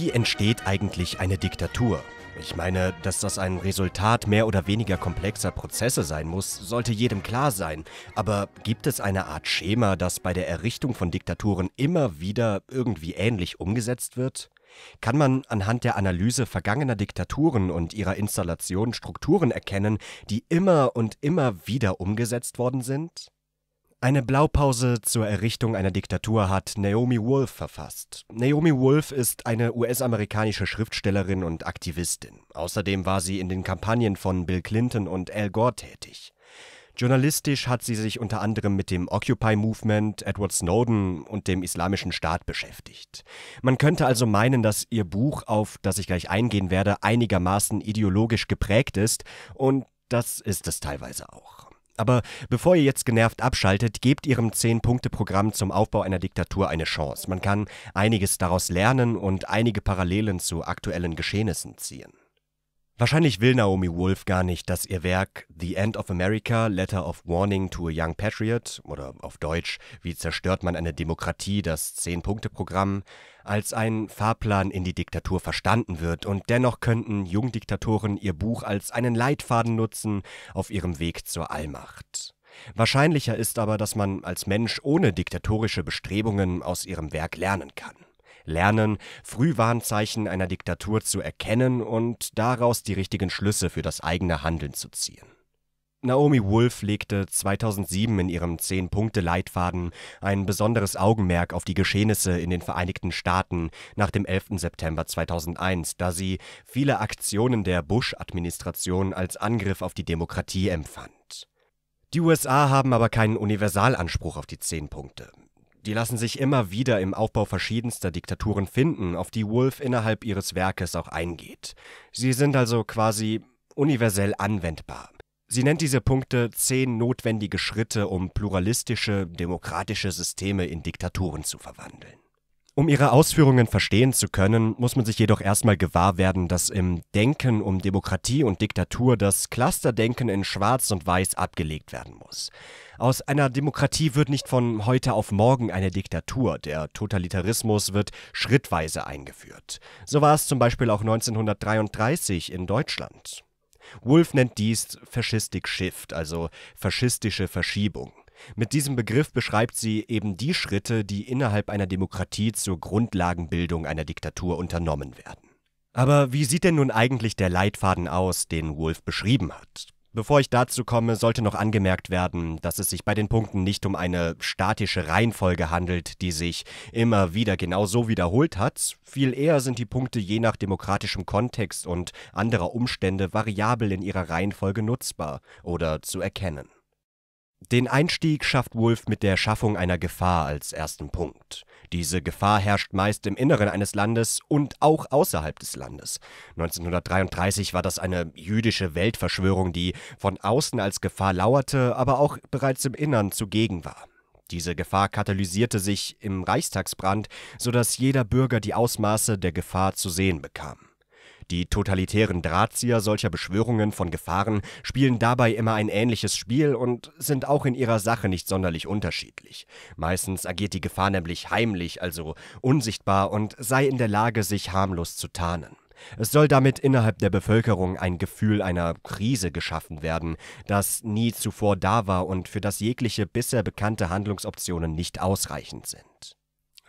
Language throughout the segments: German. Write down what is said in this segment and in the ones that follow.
Wie entsteht eigentlich eine Diktatur? Ich meine, dass das ein Resultat mehr oder weniger komplexer Prozesse sein muss, sollte jedem klar sein. Aber gibt es eine Art Schema, das bei der Errichtung von Diktaturen immer wieder irgendwie ähnlich umgesetzt wird? Kann man anhand der Analyse vergangener Diktaturen und ihrer Installation Strukturen erkennen, die immer und immer wieder umgesetzt worden sind? Eine Blaupause zur Errichtung einer Diktatur hat Naomi Wolf verfasst. Naomi Wolf ist eine US-amerikanische Schriftstellerin und Aktivistin. Außerdem war sie in den Kampagnen von Bill Clinton und Al Gore tätig. Journalistisch hat sie sich unter anderem mit dem Occupy Movement, Edward Snowden und dem Islamischen Staat beschäftigt. Man könnte also meinen, dass ihr Buch, auf das ich gleich eingehen werde, einigermaßen ideologisch geprägt ist, und das ist es teilweise auch. Aber bevor ihr jetzt genervt abschaltet, gebt ihrem 10-Punkte-Programm zum Aufbau einer Diktatur eine Chance. Man kann einiges daraus lernen und einige Parallelen zu aktuellen Geschehnissen ziehen. Wahrscheinlich will Naomi Wolf gar nicht, dass ihr Werk The End of America, Letter of Warning to a Young Patriot oder auf Deutsch Wie zerstört man eine Demokratie, das Zehn-Punkte-Programm, als ein Fahrplan in die Diktatur verstanden wird und dennoch könnten Jungdiktatoren ihr Buch als einen Leitfaden nutzen auf ihrem Weg zur Allmacht. Wahrscheinlicher ist aber, dass man als Mensch ohne diktatorische Bestrebungen aus ihrem Werk lernen kann lernen, Frühwarnzeichen einer Diktatur zu erkennen und daraus die richtigen Schlüsse für das eigene Handeln zu ziehen. Naomi Wolf legte 2007 in ihrem Zehn-Punkte-Leitfaden ein besonderes Augenmerk auf die Geschehnisse in den Vereinigten Staaten nach dem 11. September 2001, da sie viele Aktionen der Bush-Administration als Angriff auf die Demokratie empfand. Die USA haben aber keinen Universalanspruch auf die Zehn Punkte. Die lassen sich immer wieder im Aufbau verschiedenster Diktaturen finden, auf die Wolf innerhalb ihres Werkes auch eingeht. Sie sind also quasi universell anwendbar. Sie nennt diese Punkte zehn notwendige Schritte, um pluralistische, demokratische Systeme in Diktaturen zu verwandeln. Um ihre Ausführungen verstehen zu können, muss man sich jedoch erstmal gewahr werden, dass im Denken um Demokratie und Diktatur das Clusterdenken in Schwarz und Weiß abgelegt werden muss. Aus einer Demokratie wird nicht von heute auf morgen eine Diktatur. Der Totalitarismus wird schrittweise eingeführt. So war es zum Beispiel auch 1933 in Deutschland. Wolf nennt dies Fascistic Shift, also faschistische Verschiebung. Mit diesem Begriff beschreibt sie eben die Schritte, die innerhalb einer Demokratie zur Grundlagenbildung einer Diktatur unternommen werden. Aber wie sieht denn nun eigentlich der Leitfaden aus, den Wolf beschrieben hat? Bevor ich dazu komme, sollte noch angemerkt werden, dass es sich bei den Punkten nicht um eine statische Reihenfolge handelt, die sich immer wieder genau so wiederholt hat. Viel eher sind die Punkte je nach demokratischem Kontext und anderer Umstände variabel in ihrer Reihenfolge nutzbar oder zu erkennen. Den Einstieg schafft Wolf mit der Schaffung einer Gefahr als ersten Punkt. Diese Gefahr herrscht meist im Inneren eines Landes und auch außerhalb des Landes. 1933 war das eine jüdische Weltverschwörung, die von außen als Gefahr lauerte, aber auch bereits im Innern zugegen war. Diese Gefahr katalysierte sich im Reichstagsbrand, sodass jeder Bürger die Ausmaße der Gefahr zu sehen bekam. Die totalitären Drahtzieher solcher Beschwörungen von Gefahren spielen dabei immer ein ähnliches Spiel und sind auch in ihrer Sache nicht sonderlich unterschiedlich. Meistens agiert die Gefahr nämlich heimlich, also unsichtbar und sei in der Lage, sich harmlos zu tarnen. Es soll damit innerhalb der Bevölkerung ein Gefühl einer Krise geschaffen werden, das nie zuvor da war und für das jegliche bisher bekannte Handlungsoptionen nicht ausreichend sind.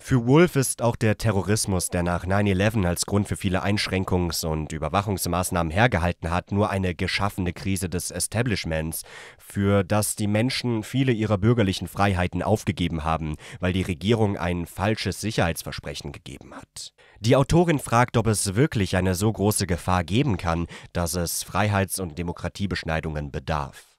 Für Wolf ist auch der Terrorismus, der nach 9-11 als Grund für viele Einschränkungs- und Überwachungsmaßnahmen hergehalten hat, nur eine geschaffene Krise des Establishments, für das die Menschen viele ihrer bürgerlichen Freiheiten aufgegeben haben, weil die Regierung ein falsches Sicherheitsversprechen gegeben hat. Die Autorin fragt, ob es wirklich eine so große Gefahr geben kann, dass es Freiheits- und Demokratiebeschneidungen bedarf.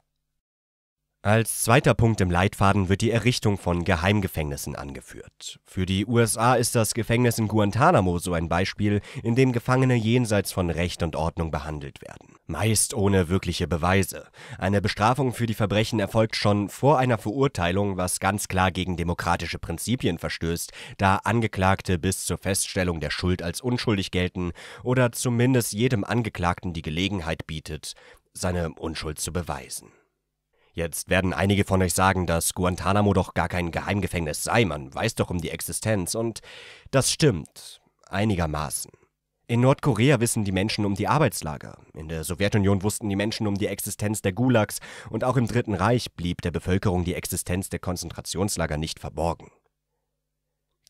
Als zweiter Punkt im Leitfaden wird die Errichtung von Geheimgefängnissen angeführt. Für die USA ist das Gefängnis in Guantanamo so ein Beispiel, in dem Gefangene jenseits von Recht und Ordnung behandelt werden. Meist ohne wirkliche Beweise. Eine Bestrafung für die Verbrechen erfolgt schon vor einer Verurteilung, was ganz klar gegen demokratische Prinzipien verstößt, da Angeklagte bis zur Feststellung der Schuld als unschuldig gelten oder zumindest jedem Angeklagten die Gelegenheit bietet, seine Unschuld zu beweisen. Jetzt werden einige von euch sagen, dass Guantanamo doch gar kein Geheimgefängnis sei, man weiß doch um die Existenz, und das stimmt, einigermaßen. In Nordkorea wissen die Menschen um die Arbeitslager, in der Sowjetunion wussten die Menschen um die Existenz der Gulags und auch im Dritten Reich blieb der Bevölkerung die Existenz der Konzentrationslager nicht verborgen.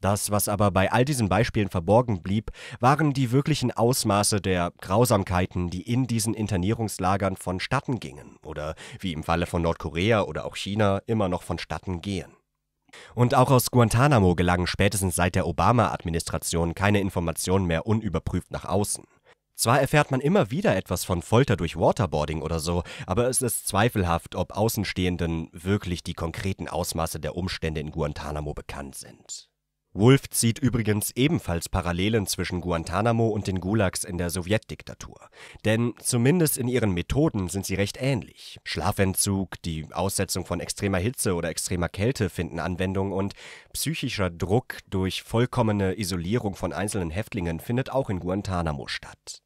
Das, was aber bei all diesen Beispielen verborgen blieb, waren die wirklichen Ausmaße der Grausamkeiten, die in diesen Internierungslagern vonstatten gingen oder wie im Falle von Nordkorea oder auch China immer noch vonstatten gehen. Und auch aus Guantanamo gelangen spätestens seit der Obama-Administration keine Informationen mehr unüberprüft nach außen. Zwar erfährt man immer wieder etwas von Folter durch Waterboarding oder so, aber es ist zweifelhaft, ob Außenstehenden wirklich die konkreten Ausmaße der Umstände in Guantanamo bekannt sind. Wolf zieht übrigens ebenfalls Parallelen zwischen Guantanamo und den Gulags in der Sowjetdiktatur. Denn zumindest in ihren Methoden sind sie recht ähnlich. Schlafentzug, die Aussetzung von extremer Hitze oder extremer Kälte finden Anwendung und psychischer Druck durch vollkommene Isolierung von einzelnen Häftlingen findet auch in Guantanamo statt.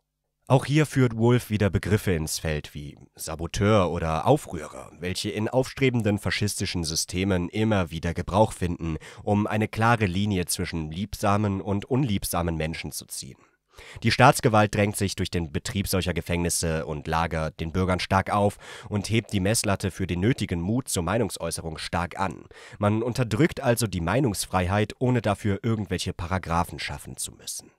Auch hier führt Wolf wieder Begriffe ins Feld wie Saboteur oder Aufrührer, welche in aufstrebenden faschistischen Systemen immer wieder Gebrauch finden, um eine klare Linie zwischen liebsamen und unliebsamen Menschen zu ziehen. Die Staatsgewalt drängt sich durch den Betrieb solcher Gefängnisse und Lager den Bürgern stark auf und hebt die Messlatte für den nötigen Mut zur Meinungsäußerung stark an. Man unterdrückt also die Meinungsfreiheit, ohne dafür irgendwelche Paragraphen schaffen zu müssen.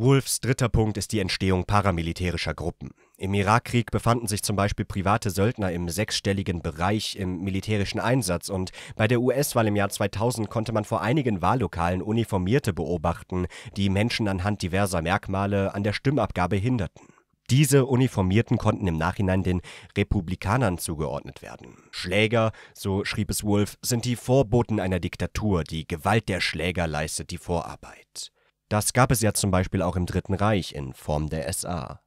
Wolfs dritter Punkt ist die Entstehung paramilitärischer Gruppen. Im Irakkrieg befanden sich zum Beispiel private Söldner im sechsstelligen Bereich im militärischen Einsatz und bei der US-Wahl im Jahr 2000 konnte man vor einigen Wahllokalen Uniformierte beobachten, die Menschen anhand diverser Merkmale an der Stimmabgabe hinderten. Diese Uniformierten konnten im Nachhinein den Republikanern zugeordnet werden. Schläger, so schrieb es Wolf, sind die Vorboten einer Diktatur, die Gewalt der Schläger leistet die Vorarbeit. Das gab es ja zum Beispiel auch im Dritten Reich in Form der SA.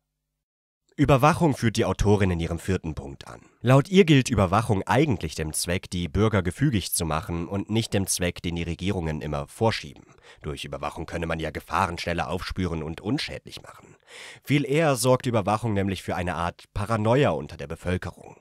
Überwachung führt die Autorin in ihrem vierten Punkt an. Laut ihr gilt Überwachung eigentlich dem Zweck, die Bürger gefügig zu machen und nicht dem Zweck, den die Regierungen immer vorschieben. Durch Überwachung könne man ja Gefahren schneller aufspüren und unschädlich machen. Viel eher sorgt Überwachung nämlich für eine Art Paranoia unter der Bevölkerung.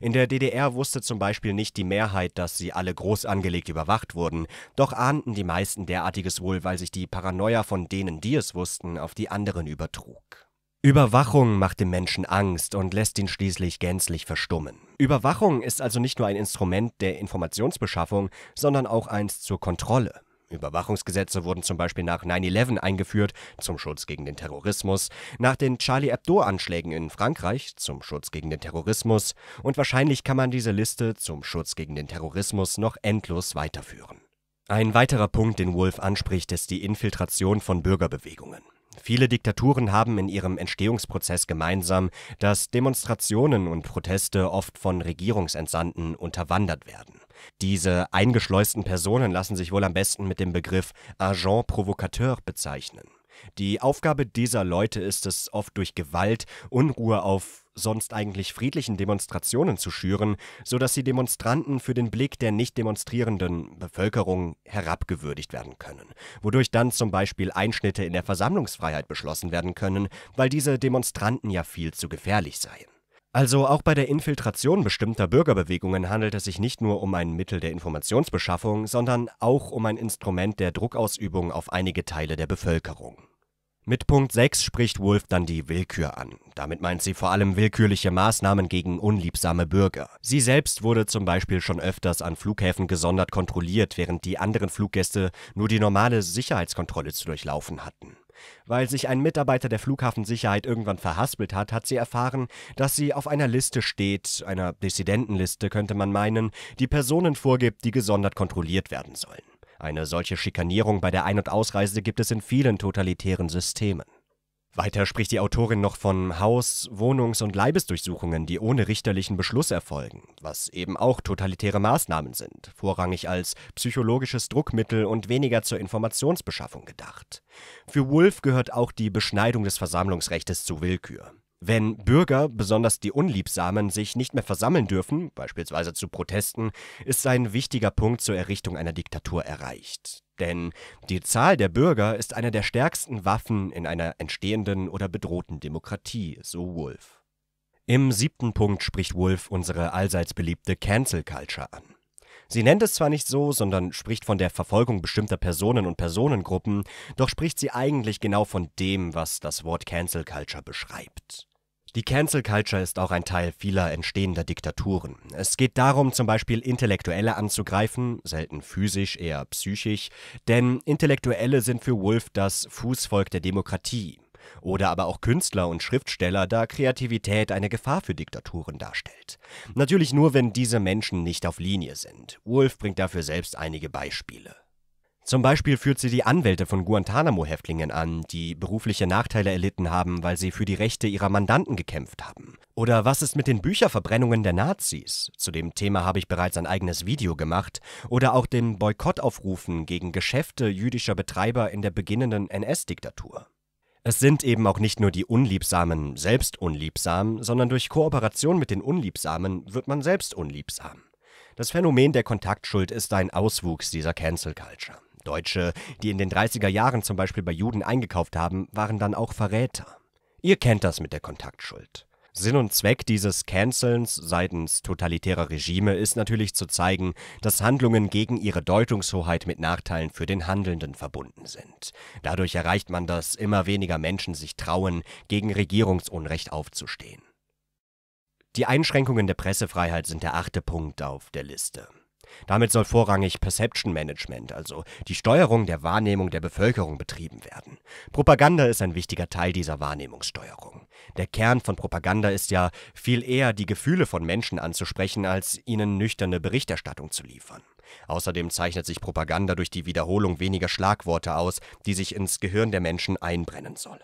In der DDR wusste zum Beispiel nicht die Mehrheit, dass sie alle groß angelegt überwacht wurden, doch ahnten die meisten derartiges wohl, weil sich die Paranoia von denen, die es wussten, auf die anderen übertrug. Überwachung macht dem Menschen Angst und lässt ihn schließlich gänzlich verstummen. Überwachung ist also nicht nur ein Instrument der Informationsbeschaffung, sondern auch eins zur Kontrolle. Überwachungsgesetze wurden zum Beispiel nach 9-11 eingeführt, zum Schutz gegen den Terrorismus, nach den Charlie Hebdo-Anschlägen in Frankreich, zum Schutz gegen den Terrorismus, und wahrscheinlich kann man diese Liste zum Schutz gegen den Terrorismus noch endlos weiterführen. Ein weiterer Punkt, den Wolf anspricht, ist die Infiltration von Bürgerbewegungen. Viele Diktaturen haben in ihrem Entstehungsprozess gemeinsam, dass Demonstrationen und Proteste oft von Regierungsentsandten unterwandert werden. Diese eingeschleusten Personen lassen sich wohl am besten mit dem Begriff Agent provocateur bezeichnen. Die Aufgabe dieser Leute ist es, oft durch Gewalt Unruhe auf sonst eigentlich friedlichen Demonstrationen zu schüren, so dass die Demonstranten für den Blick der nicht demonstrierenden Bevölkerung herabgewürdigt werden können, wodurch dann zum Beispiel Einschnitte in der Versammlungsfreiheit beschlossen werden können, weil diese Demonstranten ja viel zu gefährlich seien. Also auch bei der Infiltration bestimmter Bürgerbewegungen handelt es sich nicht nur um ein Mittel der Informationsbeschaffung, sondern auch um ein Instrument der Druckausübung auf einige Teile der Bevölkerung. Mit Punkt 6 spricht Wolf dann die Willkür an. Damit meint sie vor allem willkürliche Maßnahmen gegen unliebsame Bürger. Sie selbst wurde zum Beispiel schon öfters an Flughäfen gesondert kontrolliert, während die anderen Fluggäste nur die normale Sicherheitskontrolle zu durchlaufen hatten. Weil sich ein Mitarbeiter der Flughafensicherheit irgendwann verhaspelt hat, hat sie erfahren, dass sie auf einer Liste steht, einer Dissidentenliste könnte man meinen, die Personen vorgibt, die gesondert kontrolliert werden sollen. Eine solche Schikanierung bei der Ein- und Ausreise gibt es in vielen totalitären Systemen. Weiter spricht die Autorin noch von Haus-, Wohnungs- und Leibesdurchsuchungen, die ohne richterlichen Beschluss erfolgen, was eben auch totalitäre Maßnahmen sind, vorrangig als psychologisches Druckmittel und weniger zur Informationsbeschaffung gedacht. Für Wolf gehört auch die Beschneidung des Versammlungsrechtes zu Willkür. Wenn Bürger, besonders die Unliebsamen, sich nicht mehr versammeln dürfen, beispielsweise zu Protesten, ist ein wichtiger Punkt zur Errichtung einer Diktatur erreicht. Denn die Zahl der Bürger ist eine der stärksten Waffen in einer entstehenden oder bedrohten Demokratie, so Wolf. Im siebten Punkt spricht Wolf unsere allseits beliebte Cancel Culture an. Sie nennt es zwar nicht so, sondern spricht von der Verfolgung bestimmter Personen und Personengruppen, doch spricht sie eigentlich genau von dem, was das Wort Cancel Culture beschreibt. Die Cancel Culture ist auch ein Teil vieler entstehender Diktaturen. Es geht darum, zum Beispiel Intellektuelle anzugreifen, selten physisch, eher psychisch, denn Intellektuelle sind für Wolf das Fußvolk der Demokratie. Oder aber auch Künstler und Schriftsteller, da Kreativität eine Gefahr für Diktaturen darstellt. Natürlich nur, wenn diese Menschen nicht auf Linie sind. Wolf bringt dafür selbst einige Beispiele. Zum Beispiel führt sie die Anwälte von Guantanamo-Häftlingen an, die berufliche Nachteile erlitten haben, weil sie für die Rechte ihrer Mandanten gekämpft haben. Oder was ist mit den Bücherverbrennungen der Nazis? Zu dem Thema habe ich bereits ein eigenes Video gemacht. Oder auch den Boykottaufrufen gegen Geschäfte jüdischer Betreiber in der beginnenden NS-Diktatur. Es sind eben auch nicht nur die Unliebsamen selbst unliebsam, sondern durch Kooperation mit den Unliebsamen wird man selbst unliebsam. Das Phänomen der Kontaktschuld ist ein Auswuchs dieser Cancel Culture. Deutsche, die in den 30er Jahren zum Beispiel bei Juden eingekauft haben, waren dann auch Verräter. Ihr kennt das mit der Kontaktschuld. Sinn und Zweck dieses Cancelns seitens totalitärer Regime ist natürlich zu zeigen, dass Handlungen gegen ihre Deutungshoheit mit Nachteilen für den Handelnden verbunden sind. Dadurch erreicht man, dass immer weniger Menschen sich trauen, gegen Regierungsunrecht aufzustehen. Die Einschränkungen der Pressefreiheit sind der achte Punkt auf der Liste. Damit soll vorrangig Perception Management, also die Steuerung der Wahrnehmung der Bevölkerung, betrieben werden. Propaganda ist ein wichtiger Teil dieser Wahrnehmungssteuerung. Der Kern von Propaganda ist ja viel eher die Gefühle von Menschen anzusprechen, als ihnen nüchterne Berichterstattung zu liefern. Außerdem zeichnet sich Propaganda durch die Wiederholung weniger Schlagworte aus, die sich ins Gehirn der Menschen einbrennen sollen.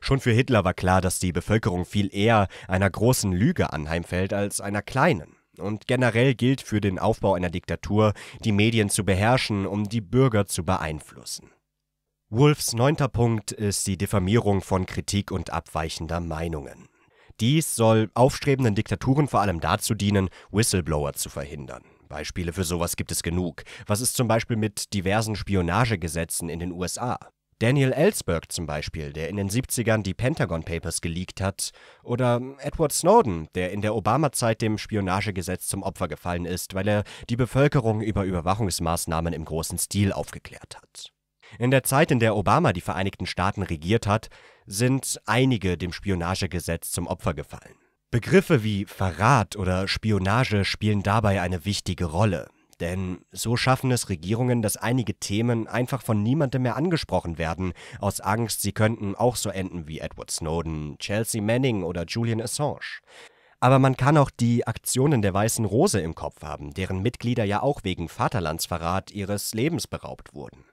Schon für Hitler war klar, dass die Bevölkerung viel eher einer großen Lüge anheimfällt als einer kleinen. Und generell gilt für den Aufbau einer Diktatur, die Medien zu beherrschen, um die Bürger zu beeinflussen. Wolfs neunter Punkt ist die Diffamierung von Kritik und abweichender Meinungen. Dies soll aufstrebenden Diktaturen vor allem dazu dienen, Whistleblower zu verhindern. Beispiele für sowas gibt es genug. Was ist zum Beispiel mit diversen Spionagegesetzen in den USA? Daniel Ellsberg zum Beispiel, der in den 70ern die Pentagon Papers geleakt hat, oder Edward Snowden, der in der Obama-Zeit dem Spionagegesetz zum Opfer gefallen ist, weil er die Bevölkerung über Überwachungsmaßnahmen im großen Stil aufgeklärt hat. In der Zeit, in der Obama die Vereinigten Staaten regiert hat, sind einige dem Spionagegesetz zum Opfer gefallen. Begriffe wie Verrat oder Spionage spielen dabei eine wichtige Rolle. Denn so schaffen es Regierungen, dass einige Themen einfach von niemandem mehr angesprochen werden, aus Angst, sie könnten auch so enden wie Edward Snowden, Chelsea Manning oder Julian Assange. Aber man kann auch die Aktionen der Weißen Rose im Kopf haben, deren Mitglieder ja auch wegen Vaterlandsverrat ihres Lebens beraubt wurden.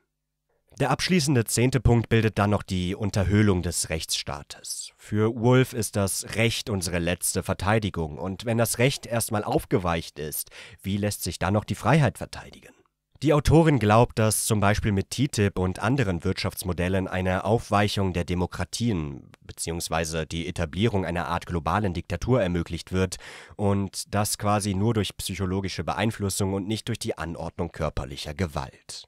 Der abschließende zehnte Punkt bildet dann noch die Unterhöhlung des Rechtsstaates. Für Wolf ist das Recht unsere letzte Verteidigung, und wenn das Recht erstmal aufgeweicht ist, wie lässt sich dann noch die Freiheit verteidigen? Die Autorin glaubt, dass zum Beispiel mit TTIP und anderen Wirtschaftsmodellen eine Aufweichung der Demokratien bzw. die Etablierung einer Art globalen Diktatur ermöglicht wird und das quasi nur durch psychologische Beeinflussung und nicht durch die Anordnung körperlicher Gewalt.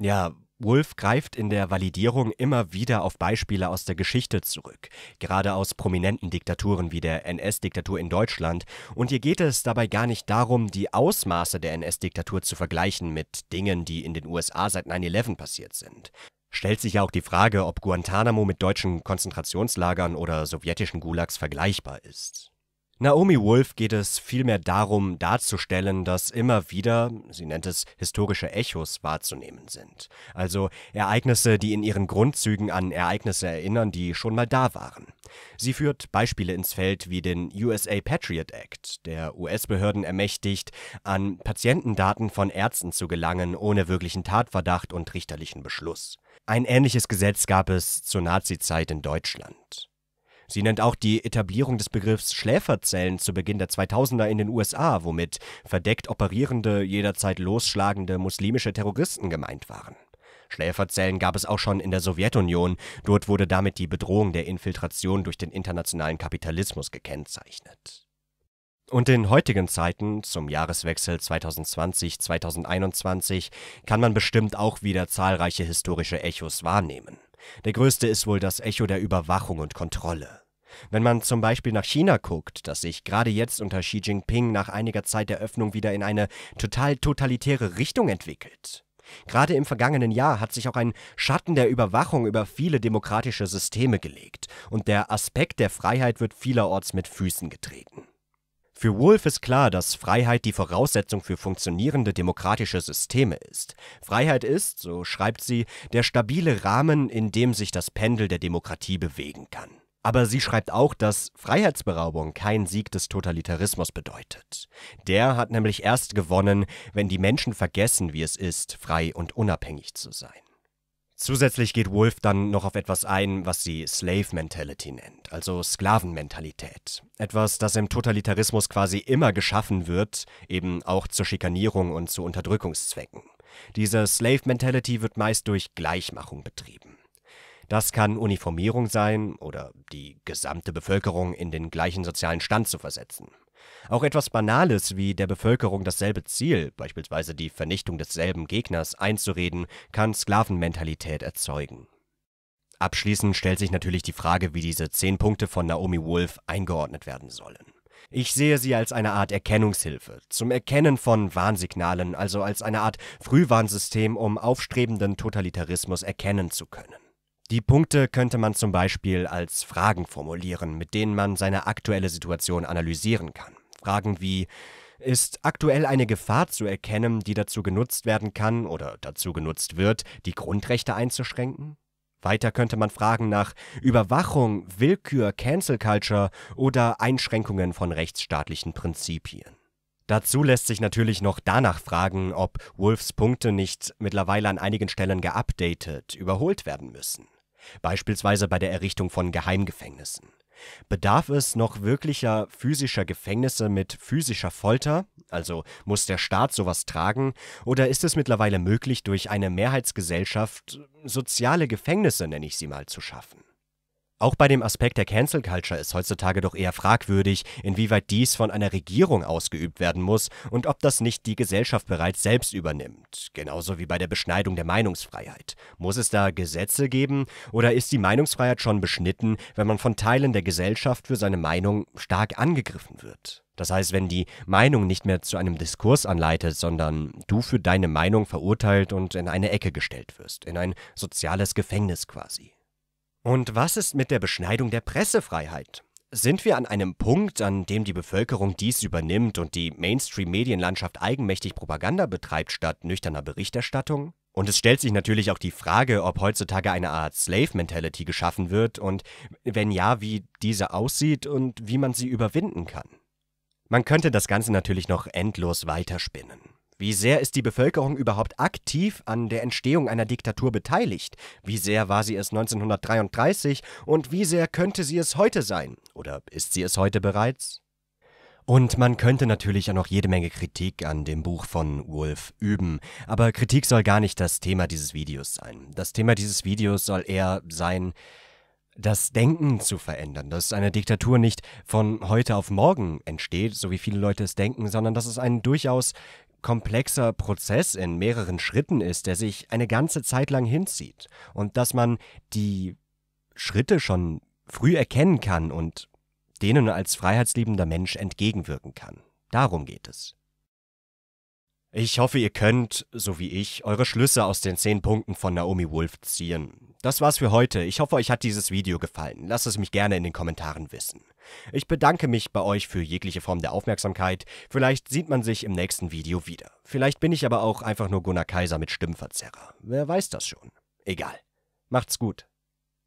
Ja, Wolf greift in der Validierung immer wieder auf Beispiele aus der Geschichte zurück, gerade aus prominenten Diktaturen wie der NS-Diktatur in Deutschland, und ihr geht es dabei gar nicht darum, die Ausmaße der NS-Diktatur zu vergleichen mit Dingen, die in den USA seit 9-11 passiert sind. Stellt sich ja auch die Frage, ob Guantanamo mit deutschen Konzentrationslagern oder sowjetischen Gulags vergleichbar ist. Naomi Wolf geht es vielmehr darum, darzustellen, dass immer wieder, sie nennt es historische Echos, wahrzunehmen sind. Also Ereignisse, die in ihren Grundzügen an Ereignisse erinnern, die schon mal da waren. Sie führt Beispiele ins Feld wie den USA Patriot Act, der US-Behörden ermächtigt, an Patientendaten von Ärzten zu gelangen, ohne wirklichen Tatverdacht und richterlichen Beschluss. Ein ähnliches Gesetz gab es zur Nazizeit in Deutschland. Sie nennt auch die Etablierung des Begriffs Schläferzellen zu Beginn der 2000er in den USA, womit verdeckt operierende, jederzeit losschlagende muslimische Terroristen gemeint waren. Schläferzellen gab es auch schon in der Sowjetunion, dort wurde damit die Bedrohung der Infiltration durch den internationalen Kapitalismus gekennzeichnet. Und in heutigen Zeiten, zum Jahreswechsel 2020-2021, kann man bestimmt auch wieder zahlreiche historische Echos wahrnehmen. Der größte ist wohl das Echo der Überwachung und Kontrolle. Wenn man zum Beispiel nach China guckt, das sich gerade jetzt unter Xi Jinping nach einiger Zeit der Öffnung wieder in eine total totalitäre Richtung entwickelt. Gerade im vergangenen Jahr hat sich auch ein Schatten der Überwachung über viele demokratische Systeme gelegt, und der Aspekt der Freiheit wird vielerorts mit Füßen getreten. Für Wolf ist klar, dass Freiheit die Voraussetzung für funktionierende demokratische Systeme ist. Freiheit ist, so schreibt sie, der stabile Rahmen, in dem sich das Pendel der Demokratie bewegen kann. Aber sie schreibt auch, dass Freiheitsberaubung kein Sieg des Totalitarismus bedeutet. Der hat nämlich erst gewonnen, wenn die Menschen vergessen, wie es ist, frei und unabhängig zu sein. Zusätzlich geht Wolf dann noch auf etwas ein, was sie Slave Mentality nennt, also Sklavenmentalität. Etwas, das im Totalitarismus quasi immer geschaffen wird, eben auch zur Schikanierung und zu Unterdrückungszwecken. Diese Slave Mentality wird meist durch Gleichmachung betrieben. Das kann Uniformierung sein oder die gesamte Bevölkerung in den gleichen sozialen Stand zu versetzen. Auch etwas Banales wie der Bevölkerung dasselbe Ziel, beispielsweise die Vernichtung desselben Gegners, einzureden, kann Sklavenmentalität erzeugen. Abschließend stellt sich natürlich die Frage, wie diese zehn Punkte von Naomi Wolf eingeordnet werden sollen. Ich sehe sie als eine Art Erkennungshilfe, zum Erkennen von Warnsignalen, also als eine Art Frühwarnsystem, um aufstrebenden Totalitarismus erkennen zu können. Die Punkte könnte man zum Beispiel als Fragen formulieren, mit denen man seine aktuelle Situation analysieren kann. Fragen wie ist aktuell eine Gefahr zu erkennen, die dazu genutzt werden kann oder dazu genutzt wird, die Grundrechte einzuschränken? Weiter könnte man fragen nach Überwachung, Willkür, Cancel Culture oder Einschränkungen von rechtsstaatlichen Prinzipien. Dazu lässt sich natürlich noch danach fragen, ob Wolfs Punkte nicht mittlerweile an einigen Stellen geupdatet, überholt werden müssen beispielsweise bei der Errichtung von Geheimgefängnissen. Bedarf es noch wirklicher physischer Gefängnisse mit physischer Folter, also muss der Staat sowas tragen, oder ist es mittlerweile möglich, durch eine Mehrheitsgesellschaft soziale Gefängnisse, nenne ich sie mal, zu schaffen? Auch bei dem Aspekt der Cancel Culture ist heutzutage doch eher fragwürdig, inwieweit dies von einer Regierung ausgeübt werden muss und ob das nicht die Gesellschaft bereits selbst übernimmt. Genauso wie bei der Beschneidung der Meinungsfreiheit. Muss es da Gesetze geben oder ist die Meinungsfreiheit schon beschnitten, wenn man von Teilen der Gesellschaft für seine Meinung stark angegriffen wird? Das heißt, wenn die Meinung nicht mehr zu einem Diskurs anleitet, sondern du für deine Meinung verurteilt und in eine Ecke gestellt wirst, in ein soziales Gefängnis quasi. Und was ist mit der Beschneidung der Pressefreiheit? Sind wir an einem Punkt, an dem die Bevölkerung dies übernimmt und die Mainstream-Medienlandschaft eigenmächtig Propaganda betreibt statt nüchterner Berichterstattung? Und es stellt sich natürlich auch die Frage, ob heutzutage eine Art Slave-Mentality geschaffen wird und wenn ja, wie diese aussieht und wie man sie überwinden kann. Man könnte das Ganze natürlich noch endlos weiterspinnen. Wie sehr ist die Bevölkerung überhaupt aktiv an der Entstehung einer Diktatur beteiligt? Wie sehr war sie es 1933 und wie sehr könnte sie es heute sein? Oder ist sie es heute bereits? Und man könnte natürlich auch noch jede Menge Kritik an dem Buch von Wolf üben, aber Kritik soll gar nicht das Thema dieses Videos sein. Das Thema dieses Videos soll eher sein, das Denken zu verändern, dass eine Diktatur nicht von heute auf morgen entsteht, so wie viele Leute es denken, sondern dass es ein durchaus komplexer Prozess in mehreren Schritten ist, der sich eine ganze Zeit lang hinzieht und dass man die Schritte schon früh erkennen kann und denen als freiheitsliebender Mensch entgegenwirken kann. Darum geht es. Ich hoffe, ihr könnt, so wie ich, eure Schlüsse aus den zehn Punkten von Naomi Wolf ziehen. Das war's für heute. Ich hoffe, euch hat dieses Video gefallen. Lasst es mich gerne in den Kommentaren wissen. Ich bedanke mich bei euch für jegliche Form der Aufmerksamkeit. Vielleicht sieht man sich im nächsten Video wieder. Vielleicht bin ich aber auch einfach nur Gunnar Kaiser mit Stimmverzerrer. Wer weiß das schon. Egal. Macht's gut.